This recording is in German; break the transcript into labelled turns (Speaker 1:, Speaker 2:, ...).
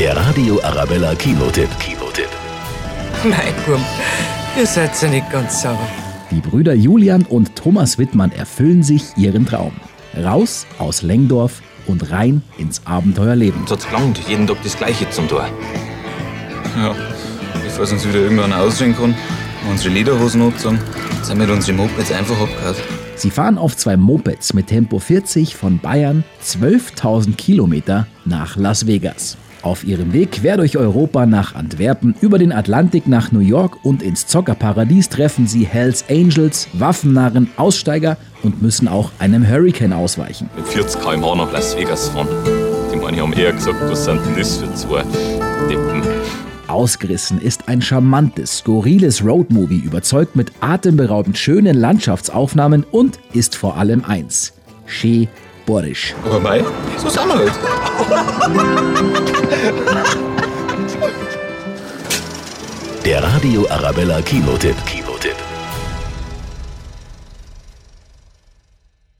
Speaker 1: Der Radio Arabella Kinotipp. Kinotipp.
Speaker 2: Mein Bub, ihr seid ja nicht ganz sauber.
Speaker 3: Die Brüder Julian und Thomas Wittmann erfüllen sich ihren Traum. Raus aus Lengdorf und rein ins Abenteuerleben.
Speaker 4: Es hat gelangt, jeden Tag das Gleiche zum Tor.
Speaker 5: Ja, bevor es uns wieder irgendwann aussehen kann, unsere Lederhosen angezogen, sind wir mit unseren Mopeds einfach abgehauen.
Speaker 3: Sie fahren auf zwei Mopeds mit Tempo 40 von Bayern 12.000 Kilometer nach Las Vegas. Auf ihrem Weg quer durch Europa nach Antwerpen, über den Atlantik nach New York und ins Zockerparadies treffen sie Hells Angels, Waffennarren, Aussteiger und müssen auch einem Hurricane ausweichen.
Speaker 4: Mit 40 km/h nach Las Vegas fahren. Die meine haben eher gesagt, was sind denn das für zwei Deppen?
Speaker 3: Ausgerissen ist ein charmantes, skurriles Roadmovie, überzeugt mit atemberaubend schönen Landschaftsaufnahmen und ist vor allem eins: Che Borisch.
Speaker 5: Aber mei, so sind wir halt.
Speaker 1: Der Radio Arabella Kinotipp.